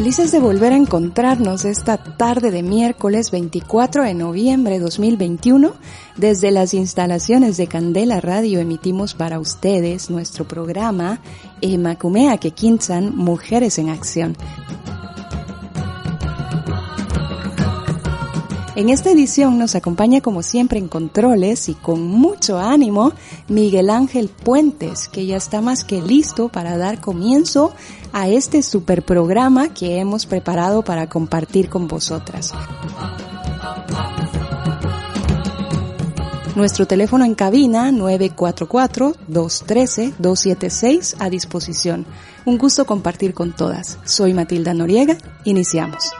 Felices de volver a encontrarnos esta tarde de miércoles 24 de noviembre de 2021. Desde las instalaciones de Candela Radio emitimos para ustedes nuestro programa Emakumea Kekinsan Mujeres en Acción. En esta edición nos acompaña como siempre en controles y con mucho ánimo Miguel Ángel Puentes, que ya está más que listo para dar comienzo a este super programa que hemos preparado para compartir con vosotras. Nuestro teléfono en cabina 944-213-276 a disposición. Un gusto compartir con todas. Soy Matilda Noriega. Iniciamos.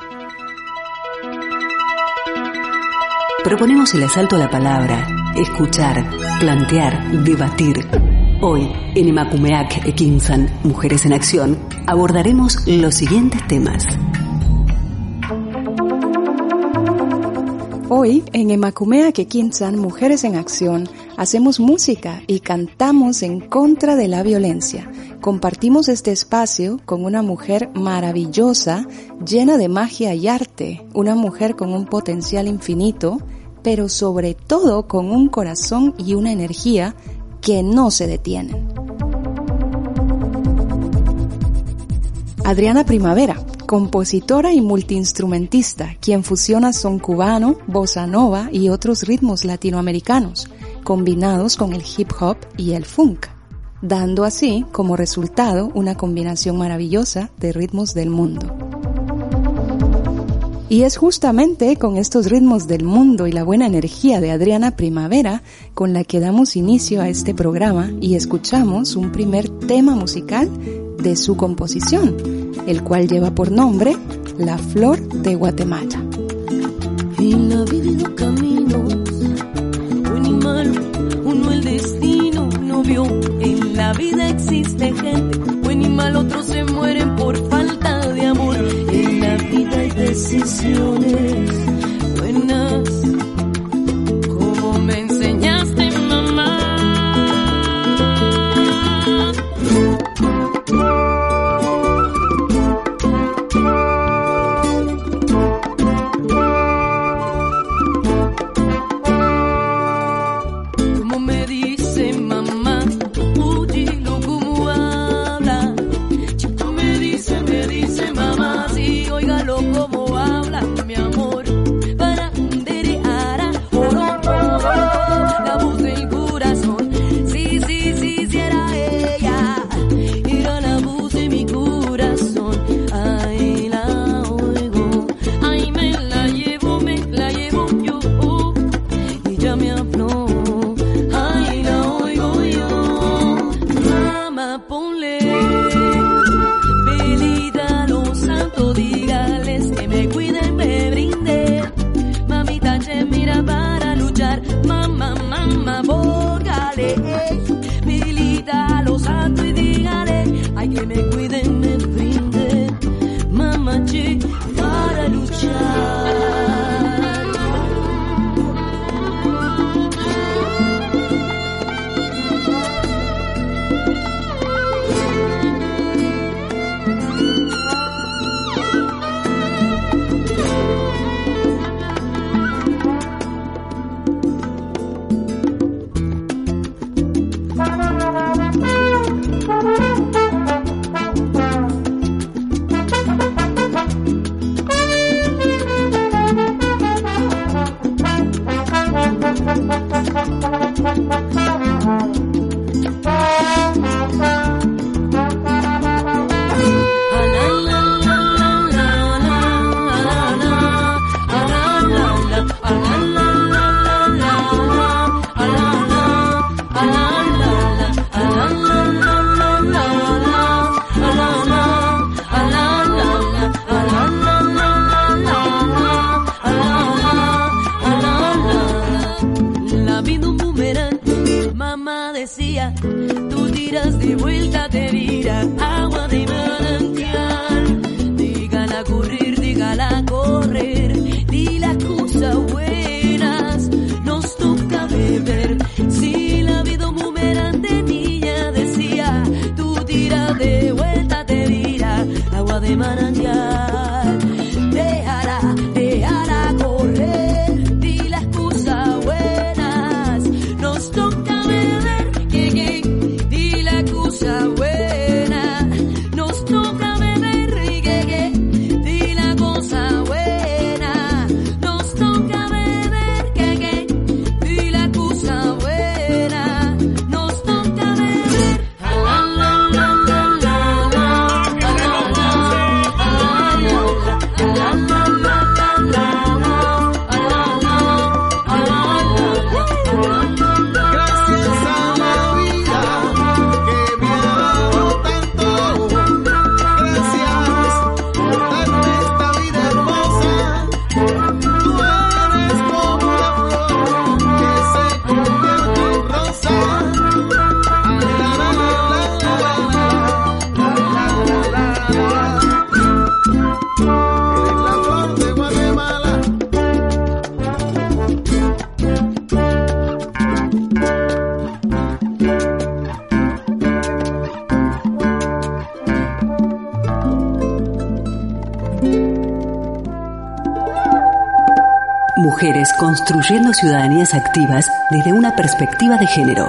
Proponemos el asalto a la palabra, escuchar, plantear, debatir. Hoy, en Emakumeak Ekinsan, Mujeres en Acción, abordaremos los siguientes temas. Hoy, en Emakumea Kekinsan, Mujeres en Acción, hacemos música y cantamos en contra de la violencia. Compartimos este espacio con una mujer maravillosa, llena de magia y arte, una mujer con un potencial infinito, pero sobre todo con un corazón y una energía que no se detienen. Adriana Primavera, compositora y multiinstrumentista, quien fusiona son cubano, bossa nova y otros ritmos latinoamericanos, combinados con el hip hop y el funk, dando así como resultado una combinación maravillosa de ritmos del mundo. Y es justamente con estos ritmos del mundo y la buena energía de Adriana Primavera con la que damos inicio a este programa y escuchamos un primer tema musical de su composición, el cual lleva por nombre La Flor de Guatemala. La vida existe gente, buen y mal, otros se Yeah. Construyendo ciudadanías activas desde una perspectiva de género.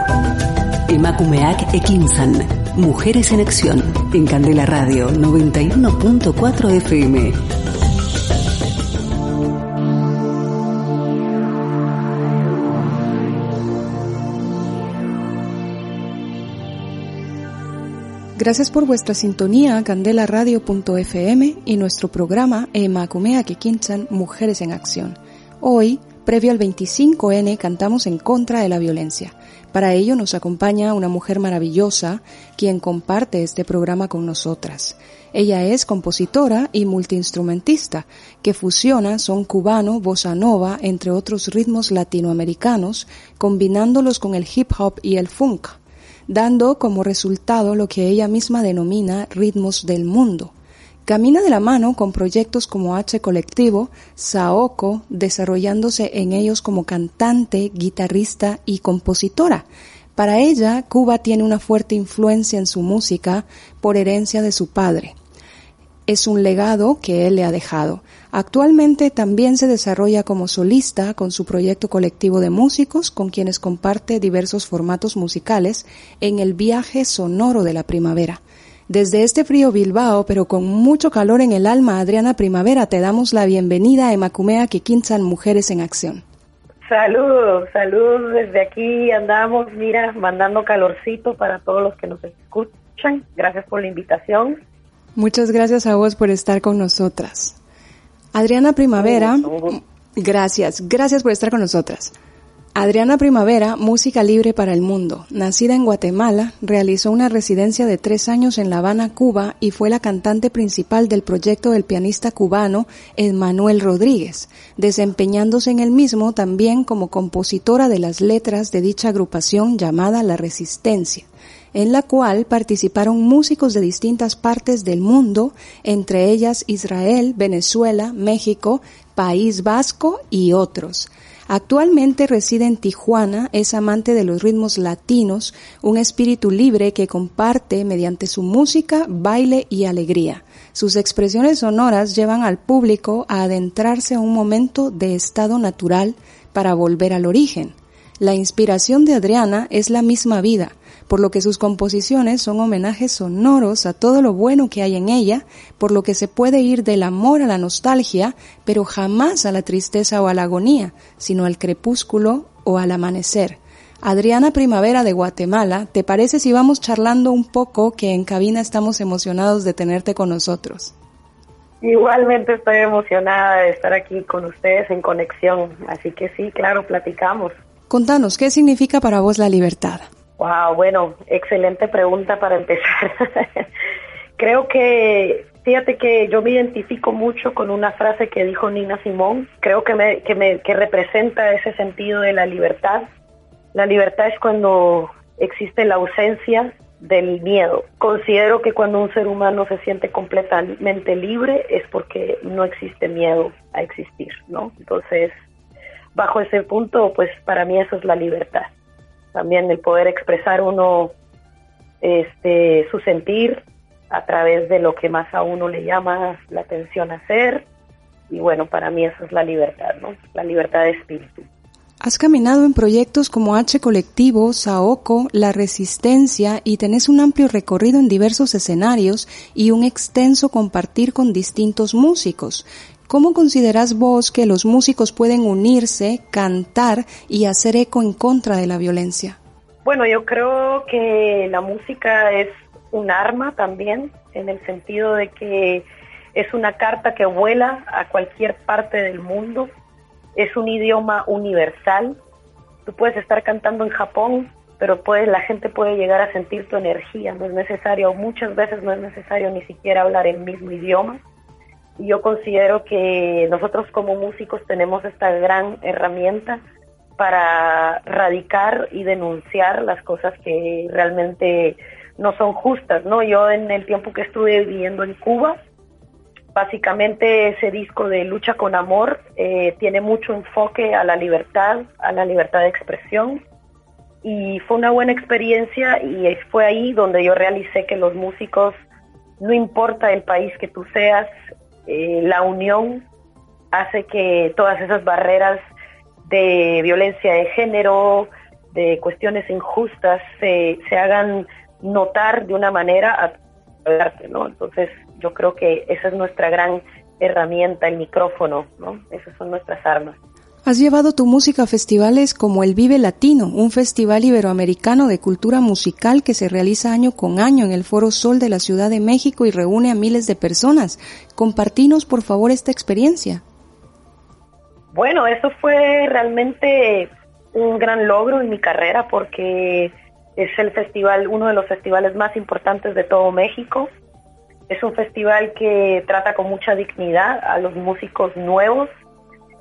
Emakumeak Ekinsan. Mujeres en Acción. En Candela Radio 91.4 FM. Gracias por vuestra sintonía candelaradio.fm y nuestro programa Emakumea Kikinchan Mujeres en Acción. Hoy, previo al 25N, cantamos en contra de la violencia. Para ello nos acompaña una mujer maravillosa quien comparte este programa con nosotras. Ella es compositora y multiinstrumentista que fusiona son cubano, bossa nova, entre otros ritmos latinoamericanos, combinándolos con el hip hop y el funk dando como resultado lo que ella misma denomina ritmos del mundo. Camina de la mano con proyectos como H Colectivo, Saoko, desarrollándose en ellos como cantante, guitarrista y compositora. Para ella, Cuba tiene una fuerte influencia en su música por herencia de su padre. Es un legado que él le ha dejado. Actualmente también se desarrolla como solista con su proyecto colectivo de músicos con quienes comparte diversos formatos musicales en el viaje sonoro de la primavera. Desde este frío Bilbao, pero con mucho calor en el alma, Adriana Primavera, te damos la bienvenida a Emacumea Kikinsan Mujeres en Acción. Saludos, saludos desde aquí andamos, mira, mandando calorcito para todos los que nos escuchan. Gracias por la invitación. Muchas gracias a vos por estar con nosotras. Adriana Primavera, gracias, gracias por estar con nosotras. Adriana Primavera, Música Libre para el Mundo, nacida en Guatemala, realizó una residencia de tres años en La Habana, Cuba, y fue la cantante principal del proyecto del pianista cubano Emmanuel Rodríguez, desempeñándose en el mismo también como compositora de las letras de dicha agrupación llamada La Resistencia en la cual participaron músicos de distintas partes del mundo, entre ellas Israel, Venezuela, México, País Vasco y otros. Actualmente reside en Tijuana, es amante de los ritmos latinos, un espíritu libre que comparte mediante su música, baile y alegría. Sus expresiones sonoras llevan al público a adentrarse a un momento de estado natural para volver al origen. La inspiración de Adriana es la misma vida, por lo que sus composiciones son homenajes sonoros a todo lo bueno que hay en ella, por lo que se puede ir del amor a la nostalgia, pero jamás a la tristeza o a la agonía, sino al crepúsculo o al amanecer. Adriana Primavera de Guatemala, ¿te parece si vamos charlando un poco que en cabina estamos emocionados de tenerte con nosotros? Igualmente estoy emocionada de estar aquí con ustedes en conexión, así que sí, claro, platicamos. Contanos, ¿qué significa para vos la libertad? Wow, bueno, excelente pregunta para empezar. Creo que, fíjate que yo me identifico mucho con una frase que dijo Nina Simón. Creo que me, que me que representa ese sentido de la libertad. La libertad es cuando existe la ausencia del miedo. Considero que cuando un ser humano se siente completamente libre es porque no existe miedo a existir, ¿no? Entonces, bajo ese punto, pues para mí eso es la libertad. También el poder expresar uno este su sentir a través de lo que más a uno le llama la atención hacer y bueno, para mí eso es la libertad, ¿no? La libertad de espíritu. Has caminado en proyectos como H Colectivo, Saoco, La Resistencia y tenés un amplio recorrido en diversos escenarios y un extenso compartir con distintos músicos. ¿Cómo consideras vos que los músicos pueden unirse, cantar y hacer eco en contra de la violencia? Bueno, yo creo que la música es un arma también, en el sentido de que es una carta que vuela a cualquier parte del mundo es un idioma universal. Tú puedes estar cantando en Japón, pero la gente puede llegar a sentir tu energía. No es necesario, muchas veces no es necesario ni siquiera hablar el mismo idioma. Yo considero que nosotros como músicos tenemos esta gran herramienta para radicar y denunciar las cosas que realmente no son justas, ¿no? Yo en el tiempo que estuve viviendo en Cuba, Básicamente ese disco de Lucha con Amor eh, tiene mucho enfoque a la libertad, a la libertad de expresión y fue una buena experiencia y fue ahí donde yo realicé que los músicos, no importa el país que tú seas, eh, la unión hace que todas esas barreras de violencia de género, de cuestiones injustas, se, se hagan notar de una manera ¿no? Entonces, yo creo que esa es nuestra gran herramienta, el micrófono, ¿no? Esas son nuestras armas. Has llevado tu música a festivales como el Vive Latino, un festival iberoamericano de cultura musical que se realiza año con año en el Foro Sol de la Ciudad de México y reúne a miles de personas. Compartinos, por favor, esta experiencia. Bueno, eso fue realmente un gran logro en mi carrera porque es el festival, uno de los festivales más importantes de todo México. Es un festival que trata con mucha dignidad a los músicos nuevos.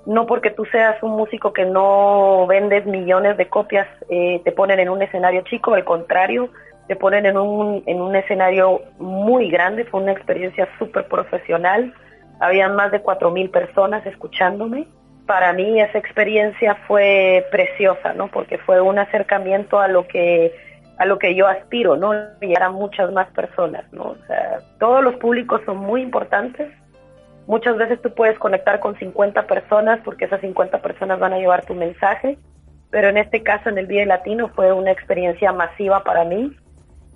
No porque tú seas un músico que no vendes millones de copias, eh, te ponen en un escenario chico, al contrario, te ponen en un, en un escenario muy grande. Fue una experiencia súper profesional. Habían más de 4.000 personas escuchándome para mí esa experiencia fue preciosa, ¿no? Porque fue un acercamiento a lo que a lo que yo aspiro, ¿no? Llegar a muchas más personas, ¿no? O sea, todos los públicos son muy importantes. Muchas veces tú puedes conectar con 50 personas porque esas 50 personas van a llevar tu mensaje, pero en este caso en el Día Latino fue una experiencia masiva para mí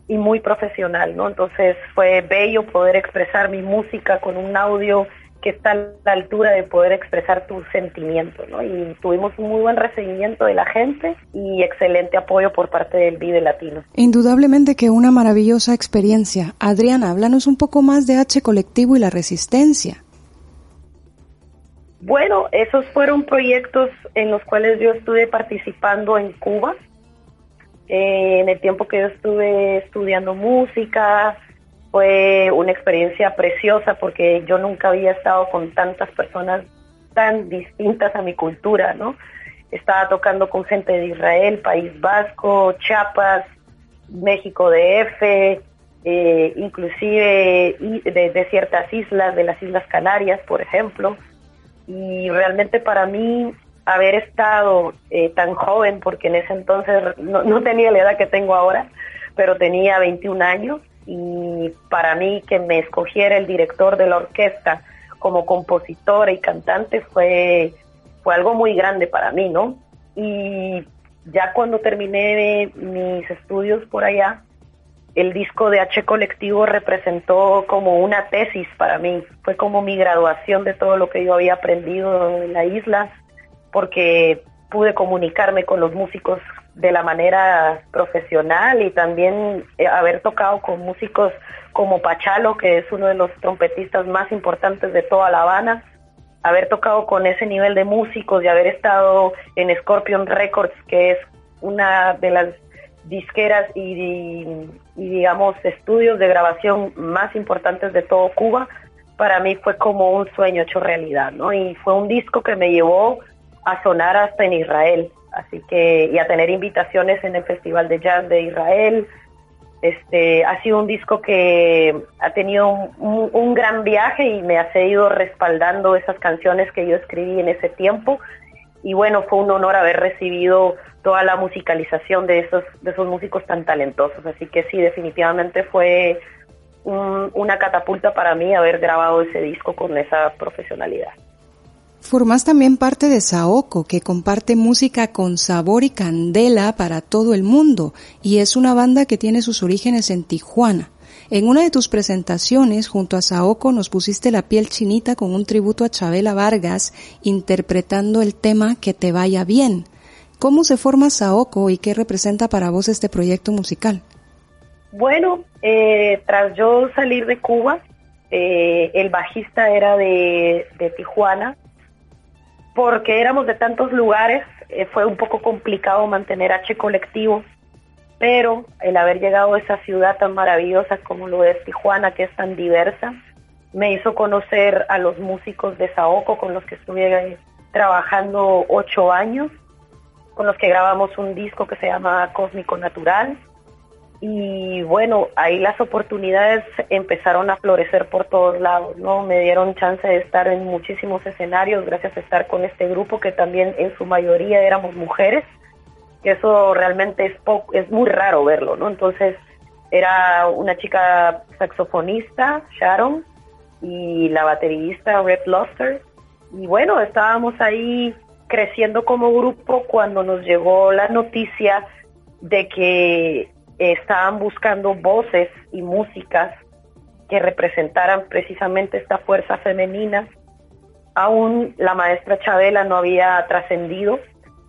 y muy profesional, ¿no? Entonces fue bello poder expresar mi música con un audio que está a la altura de poder expresar tus sentimientos, ¿no? Y tuvimos un muy buen recibimiento de la gente y excelente apoyo por parte del Vive Latino. Indudablemente que una maravillosa experiencia. Adriana, háblanos un poco más de H Colectivo y la Resistencia. Bueno, esos fueron proyectos en los cuales yo estuve participando en Cuba. Eh, en el tiempo que yo estuve estudiando música, fue una experiencia preciosa porque yo nunca había estado con tantas personas tan distintas a mi cultura, ¿no? Estaba tocando con gente de Israel, País Vasco, Chiapas, México DF, eh, inclusive de, ciertas islas, de las Islas Canarias, por ejemplo. Y realmente para mí haber estado eh, tan joven, porque en ese entonces no, no tenía la edad que tengo ahora, pero tenía 21 años, y para mí que me escogiera el director de la orquesta como compositora y cantante fue, fue algo muy grande para mí, ¿no? Y ya cuando terminé mis estudios por allá, el disco de H Colectivo representó como una tesis para mí, fue como mi graduación de todo lo que yo había aprendido en la isla, porque pude comunicarme con los músicos de la manera profesional y también eh, haber tocado con músicos como Pachalo, que es uno de los trompetistas más importantes de toda La Habana, haber tocado con ese nivel de músicos y haber estado en Scorpion Records, que es una de las disqueras y, y digamos estudios de grabación más importantes de todo Cuba, para mí fue como un sueño hecho realidad, ¿no? Y fue un disco que me llevó a sonar hasta en Israel así que y a tener invitaciones en el Festival de Jazz de Israel, Este ha sido un disco que ha tenido un, un gran viaje y me ha seguido respaldando esas canciones que yo escribí en ese tiempo. Y bueno, fue un honor haber recibido toda la musicalización de esos, de esos músicos tan talentosos. Así que sí, definitivamente fue un- una catapulta para mí haber grabado ese disco con esa profesionalidad. Formas también parte de Saoko, que comparte música con sabor y candela para todo el mundo, y es una banda que tiene sus orígenes en Tijuana. En una de tus presentaciones, junto a Saoko, nos pusiste la piel chinita con un tributo a Chabela Vargas, interpretando el tema Que te vaya bien. ¿Cómo se forma Saoko y qué representa para vos este proyecto musical? Bueno, eh, tras yo salir de Cuba, eh, el bajista era de, Tijuana, porque éramos de tantos lugares, eh, fue un poco complicado mantener H colectivo, pero el haber llegado a esa ciudad tan maravillosa como lo es Tijuana, que es tan diversa, me hizo conocer a los músicos de Saoko con los que estuve trabajando ocho años, con los que grabamos un disco que se llama Cósmico Natural y bueno, ahí las oportunidades empezaron a florecer por todos lados, ¿no? Me dieron chance de estar en muchísimos escenarios gracias a estar con este grupo que también en su mayoría éramos mujeres, eso realmente es poco, es muy raro verlo, ¿no? Entonces era una chica saxofonista, Sharon, y la baterista Red Luster, y bueno, estábamos ahí creciendo como grupo cuando nos llegó la noticia de que estaban buscando voces y músicas que representaran precisamente esta fuerza femenina. Aún la maestra Chabela no había trascendido,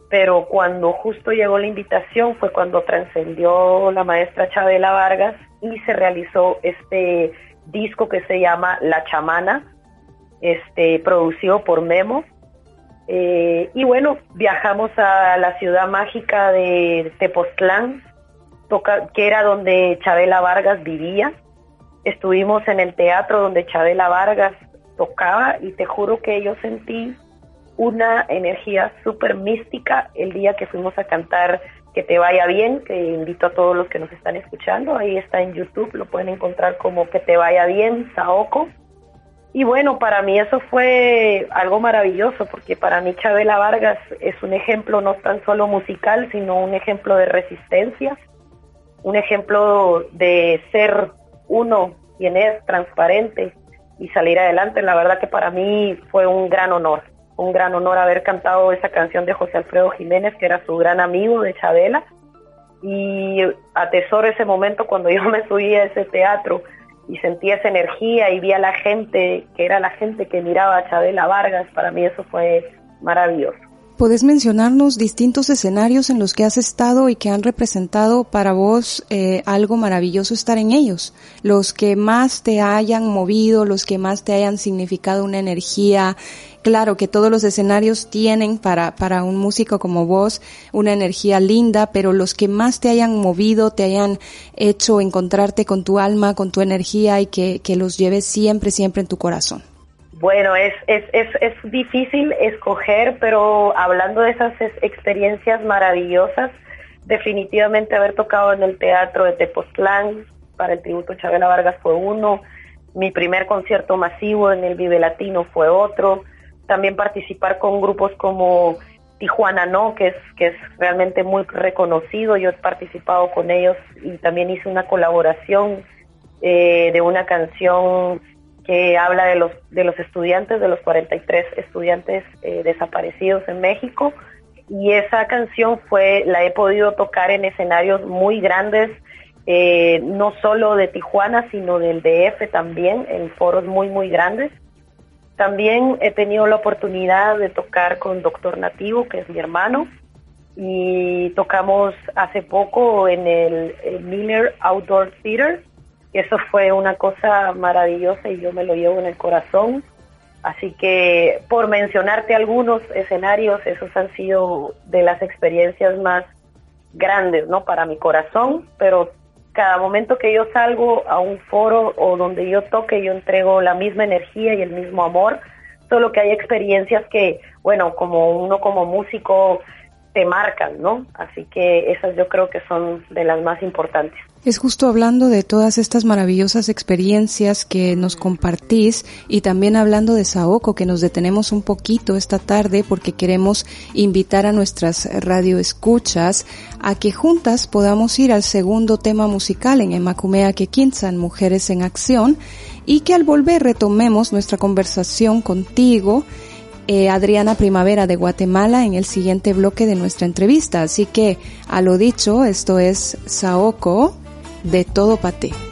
pero cuando justo llegó la invitación fue cuando trascendió la maestra Chabela Vargas y se realizó este disco que se llama La Chamana, este producido por Memo. Eh, y bueno, viajamos a la ciudad mágica de Tepoztlán, que era donde Chabela Vargas vivía. Estuvimos en el teatro donde Chabela Vargas tocaba y te juro que yo sentí una energía súper mística el día que fuimos a cantar Que te vaya bien, que invito a todos los que nos están escuchando, ahí está en YouTube, lo pueden encontrar como Que te vaya bien, Saoko. Y bueno, para mí eso fue algo maravilloso, porque para mí Chabela Vargas es un ejemplo no tan solo musical, sino un ejemplo de resistencia, un ejemplo de ser uno quien es transparente y salir adelante. La verdad que para mí fue un gran honor, un gran honor haber cantado esa canción de José Alfredo Jiménez, que era su gran amigo de Chabela. Y atesoro ese momento cuando yo me subí a ese teatro y sentí esa energía y vi a la gente, que era la gente que miraba a Chabela Vargas. Para mí eso fue maravilloso. ¿Podés mencionarnos distintos escenarios en los que has estado y que han representado para vos eh, algo maravilloso estar en ellos? Los que más te hayan movido, los que más te hayan significado una energía. Claro que todos los escenarios tienen para, para un músico como vos una energía linda, pero los que más te hayan movido, te hayan hecho encontrarte con tu alma, con tu energía y que, que los lleves siempre, siempre en tu corazón. Bueno, es, es, es, es difícil escoger, pero hablando de esas es- experiencias maravillosas, definitivamente haber tocado en el teatro de Tepoztlán para el tributo Chabela Vargas fue uno, mi primer concierto masivo en el Vive Latino fue otro, también participar con grupos como Tijuana No, que es, que es realmente muy reconocido, yo he participado con ellos y también hice una colaboración eh, de una canción que habla de los de los estudiantes, de los 43 estudiantes eh, desaparecidos en México. Y esa canción fue la he podido tocar en escenarios muy grandes, eh, no solo de Tijuana, sino del DF también, en foros muy, muy grandes. También he tenido la oportunidad de tocar con Doctor Nativo, que es mi hermano, y tocamos hace poco en el, el Miller Outdoor Theater, eso fue una cosa maravillosa y yo me lo llevo en el corazón. Así que por mencionarte algunos escenarios, esos han sido de las experiencias más grandes, ¿no? Para mi corazón, pero cada momento que yo salgo a un foro o donde yo toque, yo entrego la misma energía y el mismo amor, solo que hay experiencias que, bueno, como uno como músico te marcan, ¿no? Así que esas yo creo que son de las más importantes. Es justo hablando de todas estas maravillosas experiencias que nos compartís y también hablando de Saoko, que nos detenemos un poquito esta tarde porque queremos invitar a nuestras radioescuchas a que juntas podamos ir al segundo tema musical en Emakumea Kekinsan, Mujeres en Acción, y que al volver retomemos nuestra conversación contigo eh, Adriana Primavera de Guatemala en el siguiente bloque de nuestra entrevista. Así que, a lo dicho, esto es Saoko de Todo Pate.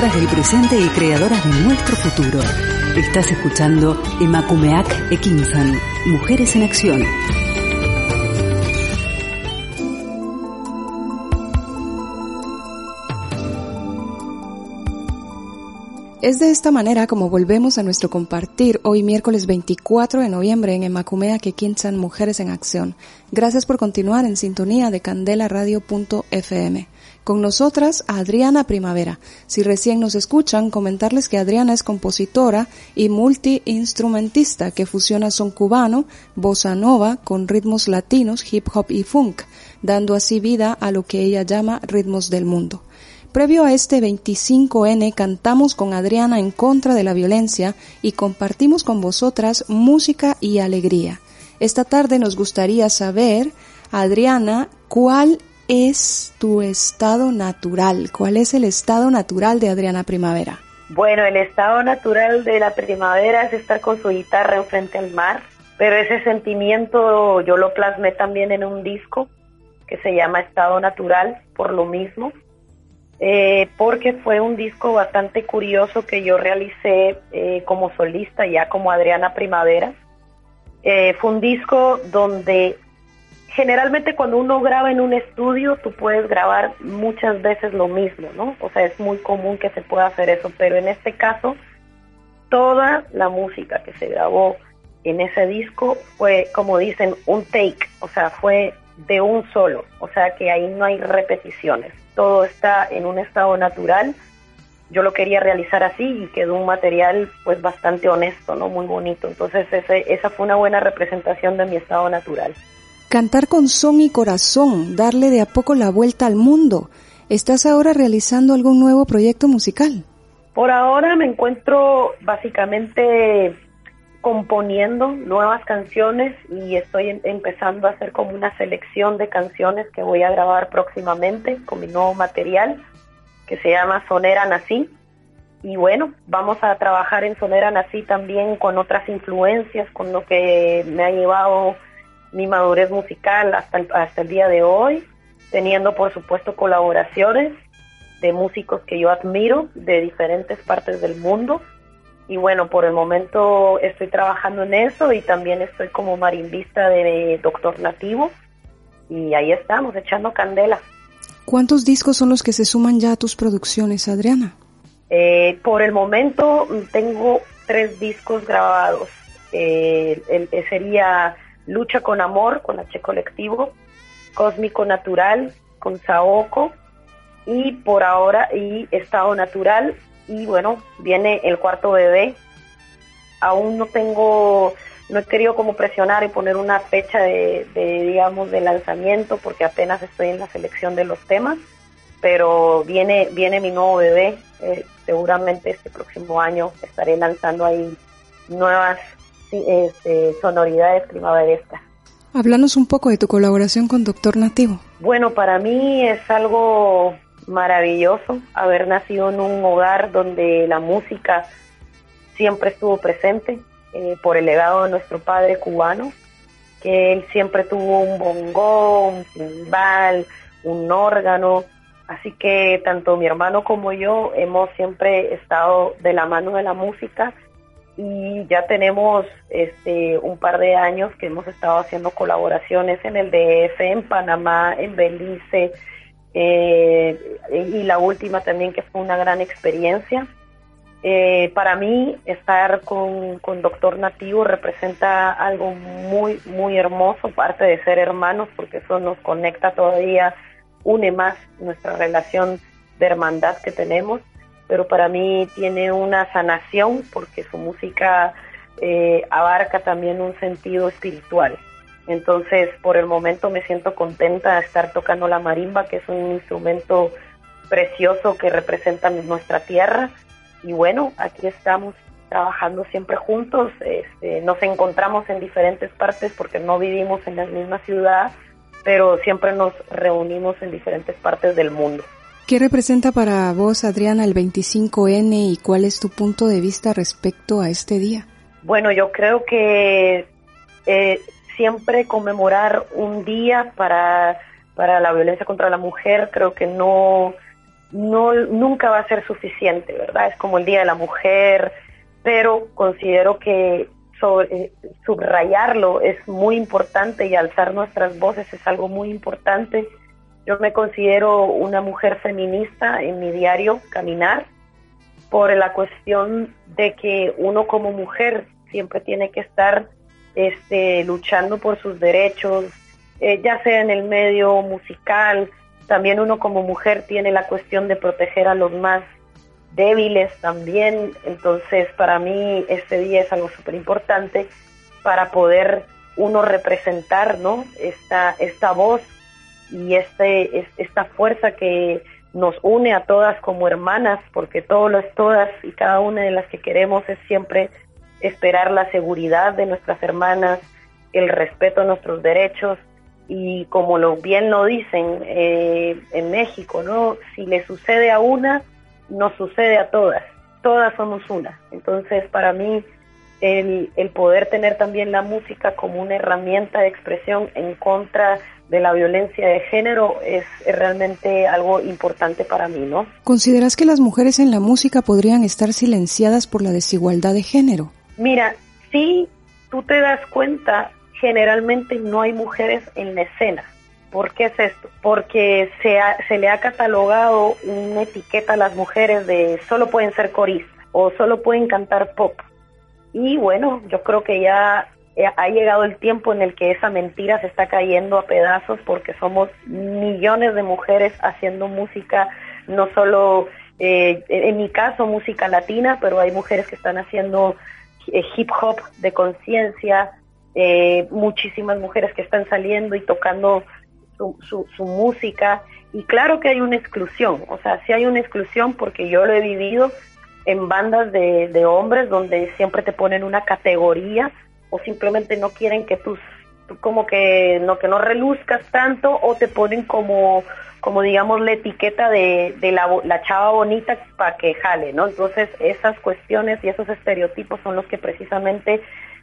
Actoras del presente y creadoras de nuestro futuro. Estás escuchando Emakumeak Ekinsan, Mujeres en Acción. Es de esta manera como volvemos a nuestro compartir hoy miércoles 24 de noviembre en Emacumea que Mujeres en Acción. Gracias por continuar en sintonía de candelaradio.fm. Con nosotras, Adriana Primavera. Si recién nos escuchan, comentarles que Adriana es compositora y multiinstrumentista que fusiona son cubano, bossa nova con ritmos latinos, hip hop y funk, dando así vida a lo que ella llama ritmos del mundo. Previo a este 25N cantamos con Adriana en contra de la violencia y compartimos con vosotras música y alegría. Esta tarde nos gustaría saber, Adriana, ¿cuál es tu estado natural? ¿Cuál es el estado natural de Adriana Primavera? Bueno, el estado natural de la primavera es estar con su guitarra enfrente al mar, pero ese sentimiento yo lo plasmé también en un disco que se llama Estado Natural, por lo mismo eh, porque fue un disco bastante curioso que yo realicé eh, como solista, ya como Adriana Primavera. Eh, fue un disco donde generalmente cuando uno graba en un estudio, tú puedes grabar muchas veces lo mismo, ¿no? O sea, es muy común que se pueda hacer eso, pero en este caso, toda la música que se grabó en ese disco fue, como dicen, un take, o sea, fue de un solo, o sea que ahí no hay repeticiones todo está en un estado natural. Yo lo quería realizar así y quedó un material pues bastante honesto, ¿no? Muy bonito. Entonces ese, esa fue una buena representación de mi estado natural. Cantar con son y corazón, darle de a poco la vuelta al mundo. ¿Estás ahora realizando algún nuevo proyecto musical? Por ahora me encuentro básicamente componiendo nuevas canciones y estoy em, empezando a hacer como una selección de canciones que voy a grabar próximamente con mi nuevo material que se llama Sonera Nací. Y bueno, vamos a trabajar en Sonera Nací también con otras influencias, con lo que me ha llevado mi madurez musical hasta el, hasta el día de hoy, teniendo por supuesto colaboraciones de músicos que yo admiro de diferentes partes del mundo y bueno, por el momento estoy trabajando en eso y también estoy como marimbista de Doctor Nativo y ahí estamos, echando candela. ¿Cuántos discos son los que se suman ya a tus producciones, Adriana? Eh, por el momento tengo tres discos grabados. Eh, el, sería Lucha con Amor con H Colectivo, Cósmico Natural con Saoko y por ahora y Estado Natural y bueno, viene el cuarto bebé. Aún no tengo, no he querido como presionar y poner una fecha de, digamos, de lanzamiento porque apenas estoy en la selección de los temas, pero viene, viene mi nuevo bebé. Eh, seguramente este próximo año estaré lanzando ahí nuevas este, sonoridades primaverescas. Háblanos un poco de tu colaboración con Doctor Nativo. Bueno, para mí es algo maravilloso haber nacido en un hogar donde la música siempre estuvo presente eh, por el legado de nuestro padre cubano, que él siempre tuvo un bongo, un timbal, un órgano, así que tanto mi hermano como yo hemos siempre estado de la mano de la música y ya tenemos este un par de años que hemos estado haciendo colaboraciones en el DF, en Panamá, en Belice, eh, y la última también que fue una gran experiencia. Eh, para mí estar con, con, Doctor Nativo representa algo muy, muy hermoso, parte de ser hermanos, porque eso nos conecta todavía, une más nuestra relación de hermandad que tenemos, pero para mí tiene una sanación porque su música eh, abarca también un sentido espiritual. Entonces, por el momento me siento contenta de estar tocando la marimba, que es un instrumento precioso que representa nuestra tierra. Y bueno, aquí estamos trabajando siempre juntos. Este, nos encontramos en diferentes partes porque no vivimos en la misma ciudad, pero siempre nos reunimos en diferentes partes del mundo. ¿Qué representa para vos, Adriana, el 25N y cuál es tu punto de vista respecto a este día? Bueno, yo creo que eh, siempre conmemorar un día para, para la violencia contra la mujer creo que no, no nunca va a ser suficiente, ¿verdad? Es como el Día de la Mujer, pero considero que sobre, subrayarlo es muy importante y alzar nuestras voces es algo muy importante. Yo me considero una mujer feminista en mi diario caminar por la cuestión de que uno como mujer siempre tiene que estar este, luchando por sus derechos, eh, ya sea en el medio musical, también uno como mujer tiene la cuestión de proteger a los más débiles también, entonces para mí este día es algo súper importante para poder uno representar ¿no? esta, esta voz y este, esta fuerza que nos une a todas como hermanas, porque todos todas y cada una de las que queremos es siempre esperar la seguridad de nuestras hermanas, el respeto a nuestros derechos y como lo bien lo dicen eh, en México, ¿no? Si le sucede a una, nos sucede a todas, todas somos una. Entonces, para mí, el, el poder tener también la música como una herramienta de expresión en contra de la violencia de género es, realmente algo importante para mí, ¿no? ¿Consideras que las mujeres en la música podrían estar silenciadas por la desigualdad de género? Mira, si tú te das cuenta, generalmente no hay mujeres en la escena. ¿Por qué es esto? Porque se, se le ha catalogado una etiqueta a las mujeres de solo pueden ser coristas o solo pueden cantar pop. Y bueno, yo creo que ya ha llegado el tiempo en el que esa mentira se está cayendo a pedazos porque somos millones de mujeres haciendo música, no solo, eh, en mi caso, música latina, pero hay mujeres que están haciendo eh, hip hop de conciencia, eh, muchísimas mujeres que están saliendo y tocando su, su, música. Y claro que hay una exclusión, o sea, sí hay una exclusión porque yo lo he vivido en bandas de, de hombres donde siempre te ponen una categoría o simplemente no quieren que tú, como que no que no reluzcas tanto o te ponen como como digamos la etiqueta de, de la, la chava bonita para que jale, ¿no? Entonces esas cuestiones y esos estereotipos son los que precisamente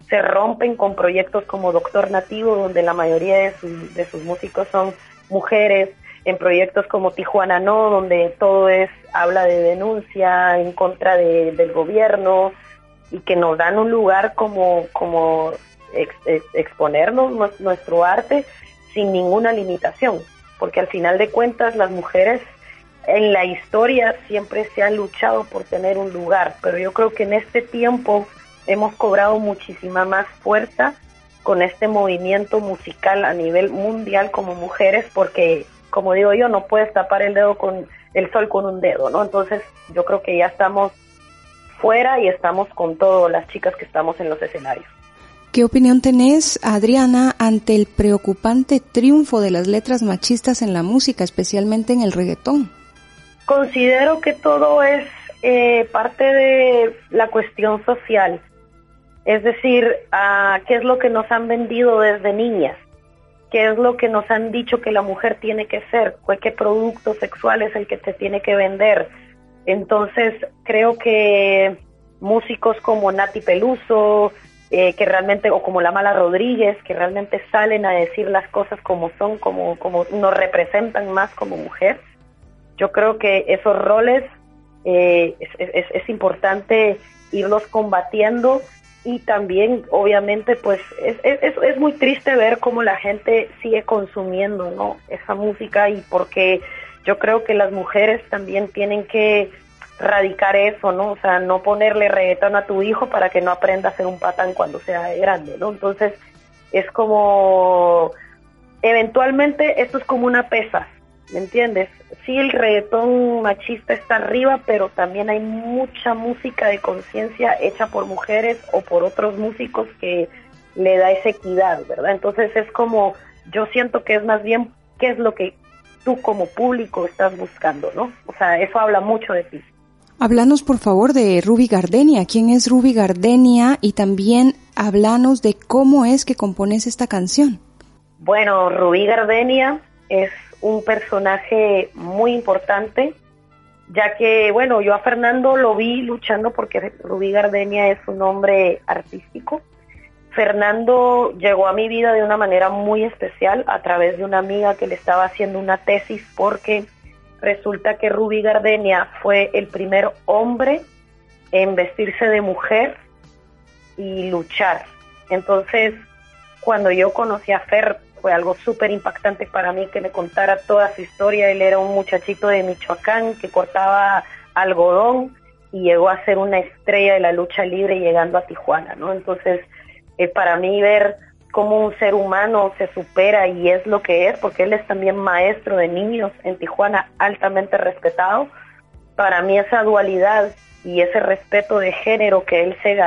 se rompen con proyectos como Doctor Nativo, donde la mayoría de, sus, de sus músicos son mujeres, en proyectos como Tijuana No, donde todo es habla de denuncia en contra de, del gobierno y que nos dan un lugar como, como exponernos nuestro arte sin ninguna limitación, porque al final de cuentas las mujeres en la historia siempre se han luchado por tener un lugar, pero yo creo que en este tiempo hemos cobrado muchísima más fuerza con este movimiento musical a nivel mundial como mujeres, porque como digo yo, no puedes tapar el dedo con el sol con un dedo, ¿no? Entonces yo creo que ya estamos fuera y estamos con todas las chicas que estamos en los escenarios. ¿Qué opinión tenés, Adriana, ante el preocupante triunfo de las letras machistas en la música, especialmente en el reggaetón? Considero que todo es eh, parte de la cuestión social. Es decir, uh, ¿qué es lo que nos han vendido desde niñas? ¿Qué es lo que nos han dicho que la mujer tiene que ser? ¿Qué producto sexual es el que te tiene que vender? Entonces, creo que músicos como Nati Peluso, eh, que realmente, o como La Mala Rodríguez, que realmente salen a decir las cosas como son, como, como nos representan más como mujer, yo creo que esos roles eh, es, importante irlos combatiendo y también obviamente pues es, es, es, muy triste ver cómo la gente sigue consumiendo no esa música y porque yo creo que las mujeres también tienen que radicar eso no o sea no ponerle reggaetón a tu hijo para que no aprenda a ser un patán cuando sea grande no entonces es como eventualmente esto es como una pesa ¿me entiendes? Sí, el reggaetón machista está arriba, pero también hay mucha música de conciencia hecha por mujeres o por otros músicos que le da esa equidad, ¿verdad? Entonces es como, yo siento que es más bien qué es lo que tú como público estás buscando, ¿no? O sea, eso habla mucho de ti. Hablanos por favor de Ruby Gardenia. ¿Quién es Ruby Gardenia? Y también hablanos de cómo es que compones esta canción. Bueno, Ruby Gardenia es un personaje muy importante, ya que, bueno, yo a Fernando lo vi luchando porque Rubí Gardenia es un hombre artístico. Fernando llegó a mi vida de una manera muy especial a través de una amiga que le estaba haciendo una tesis porque resulta que Ruby Gardenia fue el primer hombre en vestirse de mujer y luchar. Entonces, cuando yo conocí a Fer, fue algo súper impactante para mí que me contara toda su historia. Él era un muchachito de Michoacán que cortaba algodón y llegó a ser una estrella de la lucha libre llegando a Tijuana, ¿no? Entonces, eh, para mí ver cómo un ser humano se supera y es lo que es, porque él es también maestro de niños en Tijuana, altamente respetado, para mí esa dualidad y ese respeto de género que él se,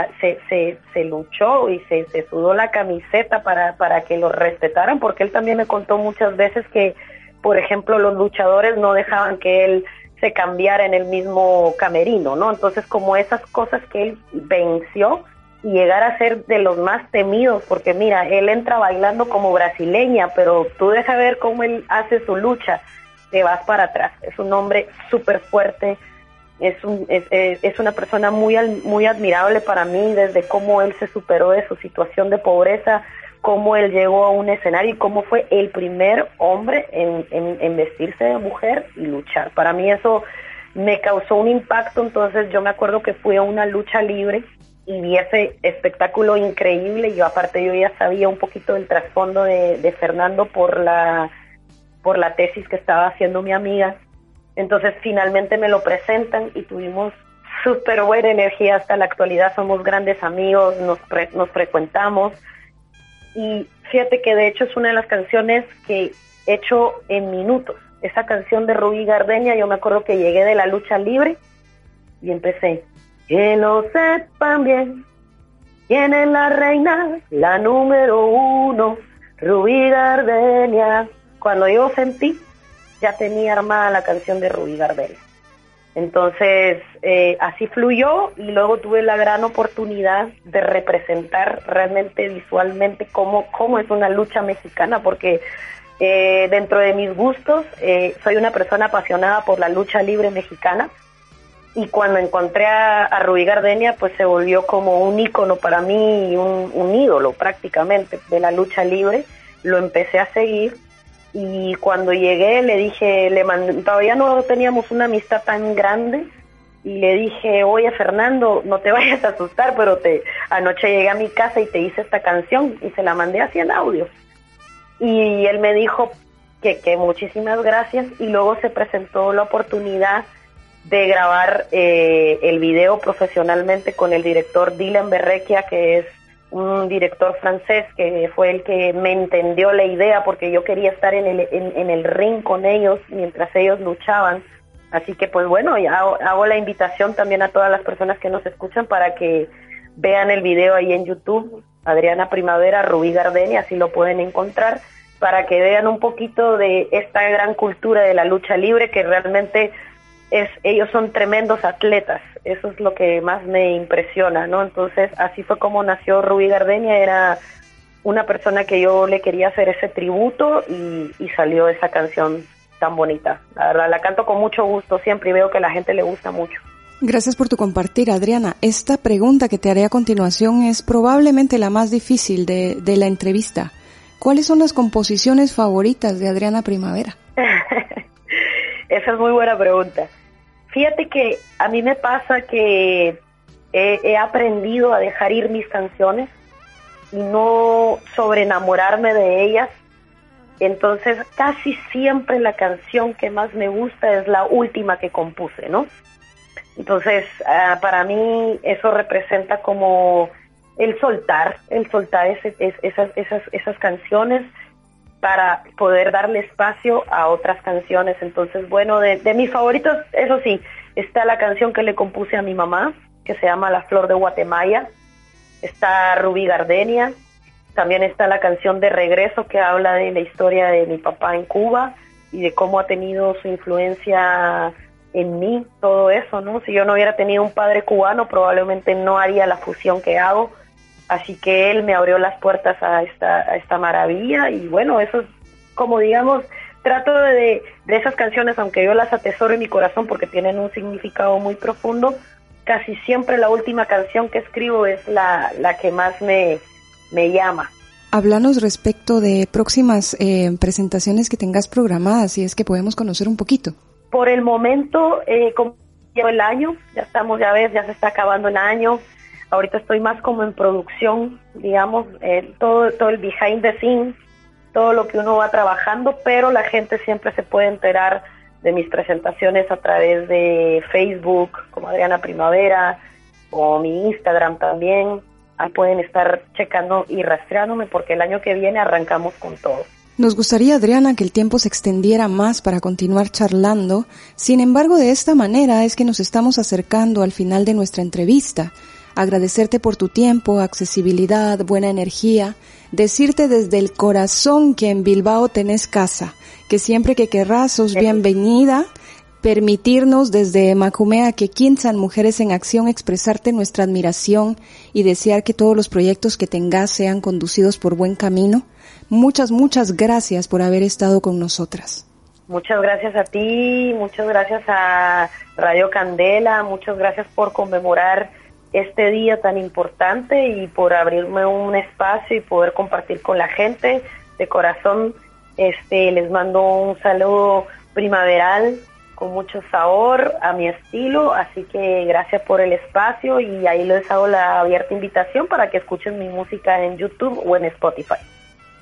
se, se, luchó y se, se, sudó la camiseta para, para que lo respetaran, porque él también me contó muchas veces que, por ejemplo, los luchadores no dejaban que él se cambiara en el mismo camerino, ¿no? Entonces, como esas cosas que él venció y llegar a ser de los más temidos, porque mira, él entra bailando como brasileña, pero tú deja ver cómo él hace su lucha, te vas para atrás. Es un hombre súper fuerte, es, un, es, es, una persona muy, muy admirable para mí desde cómo él se superó de su situación de pobreza, cómo él llegó a un escenario y cómo fue el primer hombre en, en, vestirse de mujer y luchar. Para mí eso me causó un impacto, entonces yo me acuerdo que fui a una lucha libre y vi ese espectáculo increíble. Yo aparte yo ya sabía un poquito del trasfondo de, Fernando por la por la tesis que estaba haciendo mi amiga entonces finalmente me lo presentan y tuvimos súper buena energía hasta la actualidad, somos grandes amigos, nos, nos frecuentamos y fíjate que de hecho es una de las canciones que he hecho en minutos. Esa canción de Rubí Gardenia, yo me acuerdo que llegué de la lucha libre y empecé, que lo sepan bien, quién es la reina, la número uno, Rubí Gardenia. Cuando yo sentí ya tenía armada la canción de Rubí Gardel. Entonces, eh, así fluyó y luego tuve la gran oportunidad de representar realmente visualmente cómo, cómo es una lucha mexicana, porque eh, dentro de mis gustos eh, soy una persona apasionada por la lucha libre mexicana y cuando encontré a, Rubí Gardenia, pues se volvió como un ícono para mí, un, un ídolo prácticamente de la lucha libre. Lo empecé a seguir y cuando llegué le dije, le todavía no teníamos una amistad tan grande y le dije, oye Fernando, no te vayas a asustar, pero te anoche llegué a mi casa y te hice esta canción y se la mandé así en audio. Y él me dijo que, que muchísimas gracias y luego se presentó la oportunidad de grabar eh, el video profesionalmente con el director Dylan Berrequia, que es un director francés que fue el que me entendió la idea porque yo quería estar en el, en, el ring con ellos mientras ellos luchaban. Así que pues bueno, hago, la invitación también a todas las personas que nos escuchan para que vean el video ahí en YouTube, Adriana Primavera, Rubí Gardenia, así lo pueden encontrar, para que vean un poquito de esta gran cultura de la lucha libre que realmente es, ellos son tremendos atletas, eso es lo que más me impresiona, ¿no? Entonces, así fue como nació Rubí Gardenia, era una persona que yo le quería hacer ese tributo y, y, salió esa canción tan bonita. La verdad, la canto con mucho gusto siempre y veo que a la gente le gusta mucho. Gracias por tu compartir, Adriana. Esta pregunta que te haré a continuación es probablemente la más difícil de, de la entrevista. ¿Cuáles son las composiciones favoritas de Adriana Primavera? Esa es muy buena pregunta. Fíjate que a mí me pasa que he, aprendido a dejar ir mis canciones y no sobreenamorarme de ellas. Entonces, casi siempre la canción que más me gusta es la última que compuse, ¿no? Entonces, ah, para mí eso representa como el soltar, el soltar esas, esas, esas canciones para poder darle espacio a otras canciones. Entonces, bueno, de, mis favoritos, eso sí, está la canción que le compuse a mi mamá, que se llama La Flor de Guatemala, está Rubí Gardenia, también está la canción de Regreso que habla de la historia de mi papá en Cuba y de cómo ha tenido su influencia en mí, todo eso, ¿no? Si yo no hubiera tenido un padre cubano, probablemente no haría la fusión que hago Así que él me abrió las puertas a esta, a esta maravilla y bueno, eso es como digamos, trato de, de esas canciones, aunque yo las atesoro en mi corazón porque tienen un significado muy profundo, casi siempre la última canción que escribo es la, la que más me, me llama. Háblanos respecto de próximas eh, presentaciones que tengas programadas, si es que podemos conocer un poquito. por el momento, eh, como llevo el año, ya estamos, ya ves, ya se está acabando el año. Ahorita estoy más como en producción, digamos, eh, todo, todo el behind the scenes, todo lo que uno va trabajando, pero la gente siempre se puede enterar de mis presentaciones a través de Facebook, como Adriana Primavera, o mi Instagram también. Ahí pueden estar checando y rastreándome porque el año que viene arrancamos con todo. Nos gustaría, Adriana, que el tiempo se extendiera más para continuar charlando. Sin embargo, de esta manera es que nos estamos acercando al final de nuestra entrevista. Agradecerte por tu tiempo, accesibilidad, buena energía. Decirte desde el corazón que en Bilbao tenés casa, que siempre que querrás sos bienvenida permitirnos desde Macumea que Quinzan Mujeres en Acción expresarte nuestra admiración y desear que todos los proyectos que tengas sean conducidos por buen camino. Muchas, muchas gracias por haber estado con nosotras. Muchas gracias a ti, muchas gracias a Radio Candela, muchas gracias por conmemorar este día tan importante y por abrirme un espacio y poder compartir con la gente. De corazón, este, les mando un saludo primaveral con mucho sabor a mi estilo, así que gracias por el espacio y ahí les hago la abierta invitación para que escuchen mi música en YouTube o en Spotify.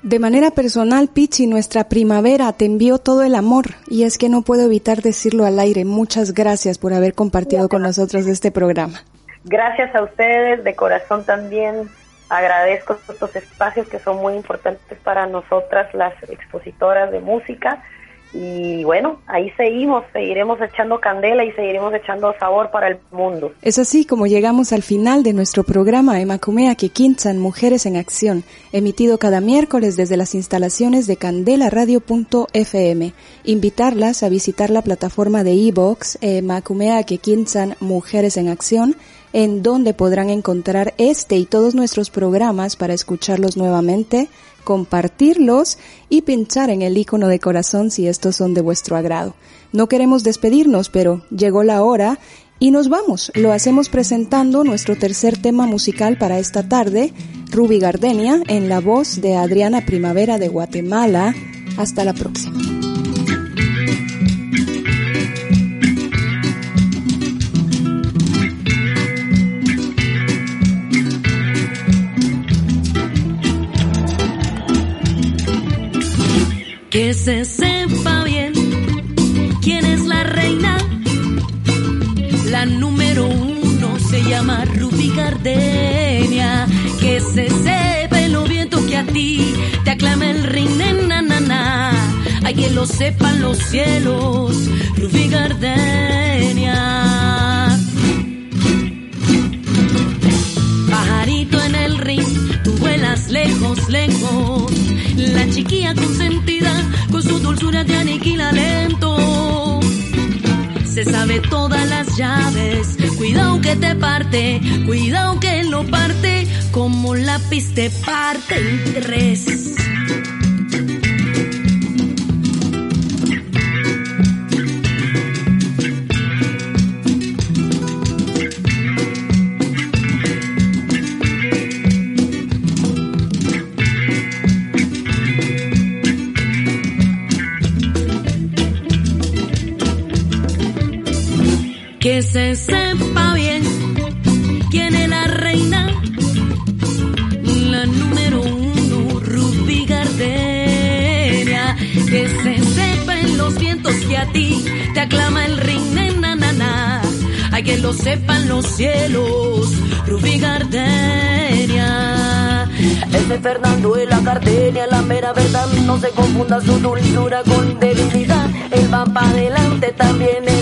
De manera personal, Pichi, nuestra primavera te envió todo el amor y es que no puedo evitar decirlo al aire. Muchas gracias por haber compartido con nosotros este programa. Gracias a ustedes, de corazón también agradezco estos espacios que son muy importantes para nosotras las expositoras de música y bueno, ahí seguimos, seguiremos echando candela y seguiremos echando sabor para el mundo. Es así como llegamos al final de nuestro programa Emacumea Quintan Mujeres en Acción, emitido cada miércoles desde las instalaciones de candelaradio.fm. Invitarlas a visitar la plataforma de e-box Emacumea Quintan Mujeres en Acción, en donde podrán encontrar este y todos nuestros programas para escucharlos nuevamente compartirlos y pinchar en el icono de corazón si estos son de vuestro agrado. No queremos despedirnos, pero llegó la hora y nos vamos. Lo hacemos presentando nuestro tercer tema musical para esta tarde, Ruby Gardenia, en la voz de Adriana Primavera de Guatemala. Hasta la próxima. Que se sepa bien quién es la reina. La número uno se llama Ruby Gardenia. Que se sepa lo viento que a ti te aclama el reina na, na, na. Hay que lo sepan los cielos, Ruby Gardenia. Pajarito en el ring, tú vuelas lejos, lejos. La chiquilla consentida dulzura te aniquila lento. Se sabe todas las llaves, cuidado que te parte, cuidado que lo parte, como lápiz te parte en tres. Se sepa bien quién es la reina, la número uno, Ruby Gardenia. Que se sepa en los vientos que a ti te aclama el reina, na, na, na. Hay que lo sepan los cielos, Ruby Gardenia. Ese Fernando de la Gardenia, la mera verdad, no se confunda su dulzura con debilidad. Él va para adelante, también es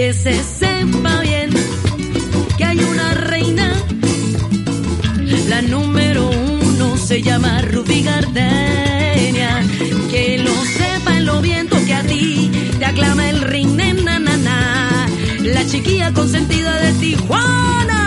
que se sepa bien que hay una reina. La número uno se llama Ruby Gardenia. Que lo sepa en lo viento que a ti te aclama el ring, na, na, na. La chiquilla consentida de Tijuana.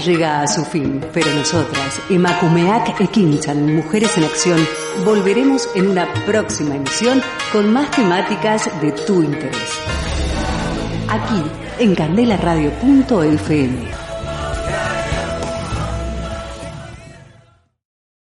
Llega a su fin, pero nosotras, Emakumeak Ekinchan, Mujeres en Acción, volveremos en una próxima emisión con más temáticas de tu interés. Aquí, en candelaradio.fm.